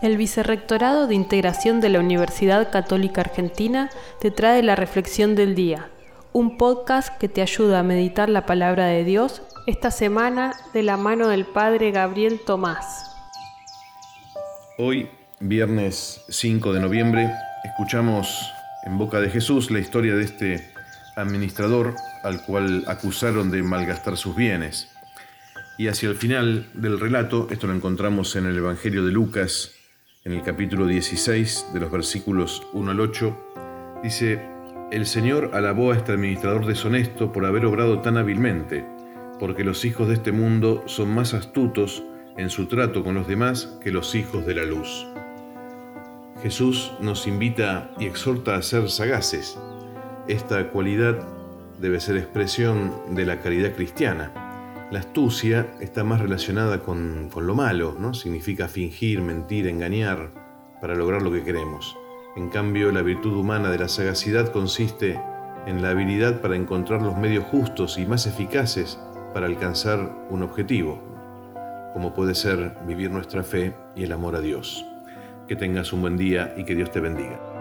El Vicerrectorado de Integración de la Universidad Católica Argentina te trae la Reflexión del Día, un podcast que te ayuda a meditar la palabra de Dios esta semana de la mano del Padre Gabriel Tomás. Hoy, viernes 5 de noviembre, escuchamos en boca de Jesús la historia de este administrador al cual acusaron de malgastar sus bienes. Y hacia el final del relato, esto lo encontramos en el Evangelio de Lucas, en el capítulo 16, de los versículos 1 al 8, dice, El Señor alabó a este administrador deshonesto por haber obrado tan hábilmente, porque los hijos de este mundo son más astutos en su trato con los demás que los hijos de la luz. Jesús nos invita y exhorta a ser sagaces. Esta cualidad debe ser expresión de la caridad cristiana. La astucia está más relacionada con, lo malo, ¿no? Significa fingir, mentir, engañar para lograr lo que queremos. En cambio, la virtud humana de la sagacidad consiste en la habilidad para encontrar los medios justos y más eficaces para alcanzar un objetivo, como puede ser vivir nuestra fe y el amor a Dios. Que tengas un buen día y que Dios te bendiga.